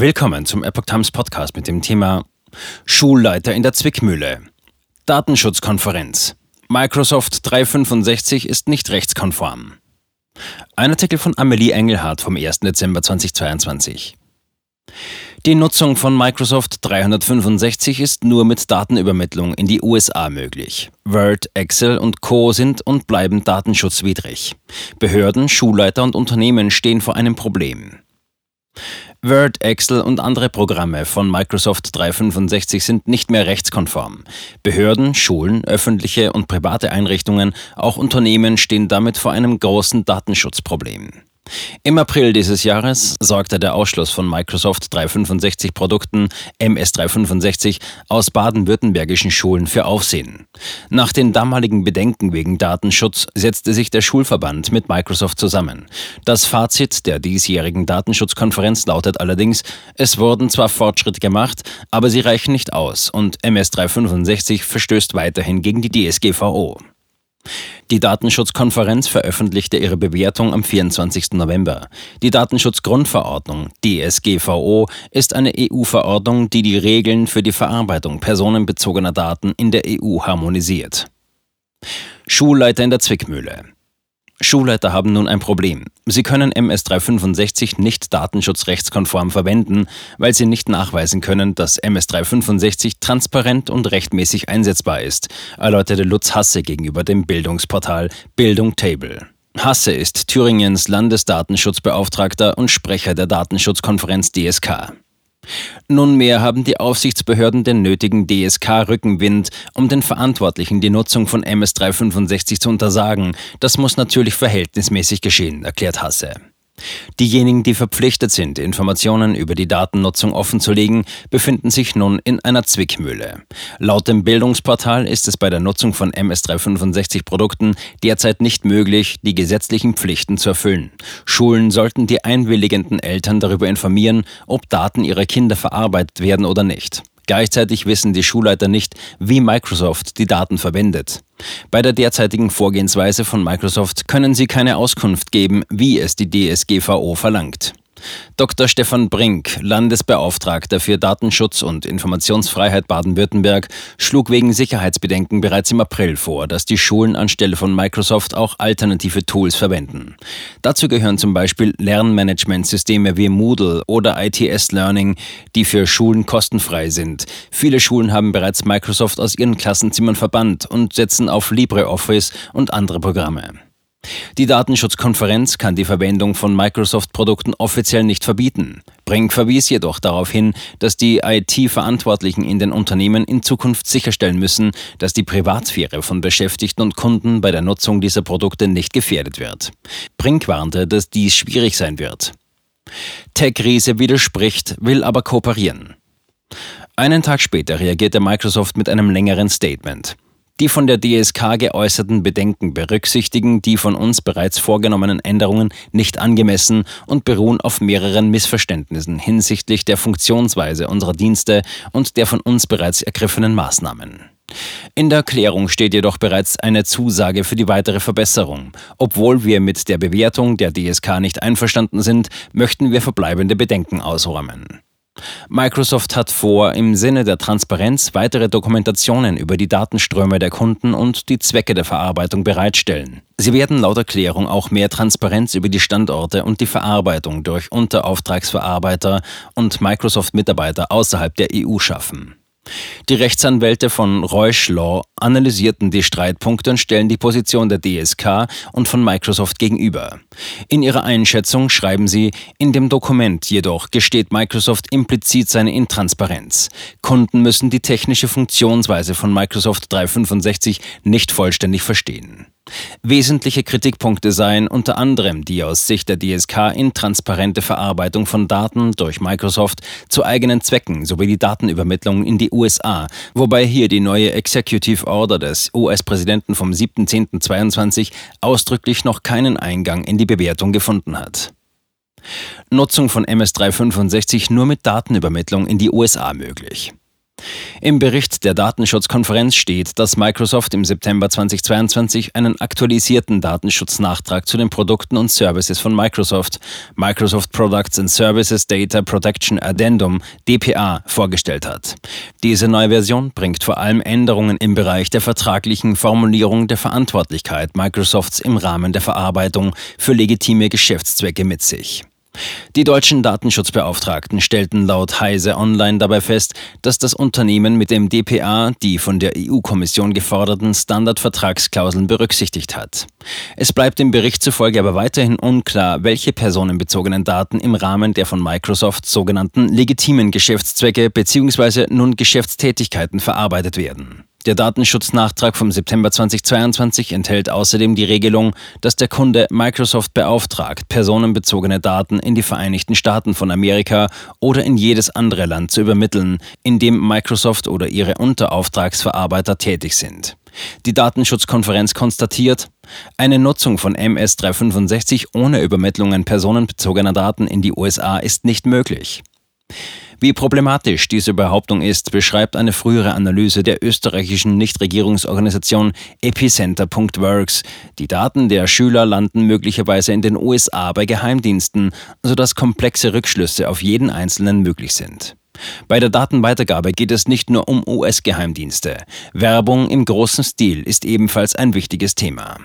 Willkommen zum Epoch Times Podcast mit dem Thema Schulleiter in der Zwickmühle. Datenschutzkonferenz. Microsoft 365 ist nicht rechtskonform. Ein Artikel von Amelie Engelhardt vom 1. Dezember 2022. Die Nutzung von Microsoft 365 ist nur mit Datenübermittlung in die USA möglich. Word, Excel und Co sind und bleiben datenschutzwidrig. Behörden, Schulleiter und Unternehmen stehen vor einem Problem. Word, Excel und andere Programme von Microsoft 365 sind nicht mehr rechtskonform. Behörden, Schulen, öffentliche und private Einrichtungen, auch Unternehmen stehen damit vor einem großen Datenschutzproblem. Im April dieses Jahres sorgte der Ausschluss von Microsoft 365 Produkten MS 365 aus baden-württembergischen Schulen für Aufsehen. Nach den damaligen Bedenken wegen Datenschutz setzte sich der Schulverband mit Microsoft zusammen. Das Fazit der diesjährigen Datenschutzkonferenz lautet allerdings, es wurden zwar Fortschritte gemacht, aber sie reichen nicht aus und MS 365 verstößt weiterhin gegen die DSGVO. Die Datenschutzkonferenz veröffentlichte ihre Bewertung am 24. November. Die Datenschutzgrundverordnung DSGVO ist eine EU-Verordnung, die die Regeln für die Verarbeitung personenbezogener Daten in der EU harmonisiert. Schulleiter in der Zwickmühle. Schulleiter haben nun ein Problem. Sie können MS365 nicht datenschutzrechtskonform verwenden, weil sie nicht nachweisen können, dass MS365 transparent und rechtmäßig einsetzbar ist, erläuterte Lutz Hasse gegenüber dem Bildungsportal Bildung Table. Hasse ist Thüringens Landesdatenschutzbeauftragter und Sprecher der Datenschutzkonferenz DSK. Nunmehr haben die Aufsichtsbehörden den nötigen DSK-Rückenwind, um den Verantwortlichen die Nutzung von MS365 zu untersagen. Das muss natürlich verhältnismäßig geschehen, erklärt Hasse. Diejenigen, die verpflichtet sind, Informationen über die Datennutzung offenzulegen, befinden sich nun in einer Zwickmühle. Laut dem Bildungsportal ist es bei der Nutzung von MS365-Produkten derzeit nicht möglich, die gesetzlichen Pflichten zu erfüllen. Schulen sollten die einwilligenden Eltern darüber informieren, ob Daten ihrer Kinder verarbeitet werden oder nicht. Gleichzeitig wissen die Schulleiter nicht, wie Microsoft die Daten verwendet. Bei der derzeitigen Vorgehensweise von Microsoft können sie keine Auskunft geben, wie es die DSGVO verlangt. Dr. Stefan Brink, Landesbeauftragter für Datenschutz und Informationsfreiheit Baden-Württemberg, schlug wegen Sicherheitsbedenken bereits im April vor, dass die Schulen anstelle von Microsoft auch alternative Tools verwenden. Dazu gehören zum Beispiel Lernmanagementsysteme wie Moodle oder ITS Learning, die für Schulen kostenfrei sind. Viele Schulen haben bereits Microsoft aus ihren Klassenzimmern verbannt und setzen auf LibreOffice und andere Programme. Die Datenschutzkonferenz kann die Verwendung von Microsoft-Produkten offiziell nicht verbieten. Brink verwies jedoch darauf hin, dass die IT-Verantwortlichen in den Unternehmen in Zukunft sicherstellen müssen, dass die Privatsphäre von Beschäftigten und Kunden bei der Nutzung dieser Produkte nicht gefährdet wird. Brink warnte, dass dies schwierig sein wird. Tech-Riese widerspricht, will aber kooperieren. Einen Tag später reagierte Microsoft mit einem längeren Statement. Die von der DSK geäußerten Bedenken berücksichtigen die von uns bereits vorgenommenen Änderungen nicht angemessen und beruhen auf mehreren Missverständnissen hinsichtlich der Funktionsweise unserer Dienste und der von uns bereits ergriffenen Maßnahmen. In der Erklärung steht jedoch bereits eine Zusage für die weitere Verbesserung. Obwohl wir mit der Bewertung der DSK nicht einverstanden sind, möchten wir verbleibende Bedenken ausräumen. Microsoft hat vor, im Sinne der Transparenz weitere Dokumentationen über die Datenströme der Kunden und die Zwecke der Verarbeitung bereitstellen. Sie werden laut Erklärung auch mehr Transparenz über die Standorte und die Verarbeitung durch Unterauftragsverarbeiter und Microsoft-Mitarbeiter außerhalb der EU schaffen. Die Rechtsanwälte von Reusch Law analysierten die Streitpunkte und stellen die Position der DSK und von Microsoft gegenüber. In ihrer Einschätzung schreiben sie, in dem Dokument jedoch gesteht Microsoft implizit seine Intransparenz. Kunden müssen die technische Funktionsweise von Microsoft 365 nicht vollständig verstehen. Wesentliche Kritikpunkte seien unter anderem die aus Sicht der DSK intransparente Verarbeitung von Daten durch Microsoft zu eigenen Zwecken sowie die Datenübermittlung in die USA, wobei hier die neue Executive Order des US-Präsidenten vom 7.10.22 ausdrücklich noch keinen Eingang in die Bewertung gefunden hat. Nutzung von MS365 nur mit Datenübermittlung in die USA möglich. Im Bericht der Datenschutzkonferenz steht, dass Microsoft im September 2022 einen aktualisierten Datenschutznachtrag zu den Produkten und Services von Microsoft, Microsoft Products and Services Data Protection Addendum, DPA, vorgestellt hat. Diese neue Version bringt vor allem Änderungen im Bereich der vertraglichen Formulierung der Verantwortlichkeit Microsofts im Rahmen der Verarbeitung für legitime Geschäftszwecke mit sich. Die deutschen Datenschutzbeauftragten stellten laut Heise Online dabei fest, dass das Unternehmen mit dem DPA die von der EU-Kommission geforderten Standardvertragsklauseln berücksichtigt hat. Es bleibt dem Bericht zufolge aber weiterhin unklar, welche personenbezogenen Daten im Rahmen der von Microsoft sogenannten legitimen Geschäftszwecke bzw. nun Geschäftstätigkeiten verarbeitet werden. Der Datenschutznachtrag vom September 2022 enthält außerdem die Regelung, dass der Kunde Microsoft beauftragt, personenbezogene Daten in die Vereinigten Staaten von Amerika oder in jedes andere Land zu übermitteln, in dem Microsoft oder ihre Unterauftragsverarbeiter tätig sind. Die Datenschutzkonferenz konstatiert, eine Nutzung von MS365 ohne Übermittlungen personenbezogener Daten in die USA ist nicht möglich. Wie problematisch diese Behauptung ist, beschreibt eine frühere Analyse der österreichischen Nichtregierungsorganisation Epicenter.works. Die Daten der Schüler landen möglicherweise in den USA bei Geheimdiensten, sodass komplexe Rückschlüsse auf jeden Einzelnen möglich sind. Bei der Datenweitergabe geht es nicht nur um US-Geheimdienste. Werbung im großen Stil ist ebenfalls ein wichtiges Thema.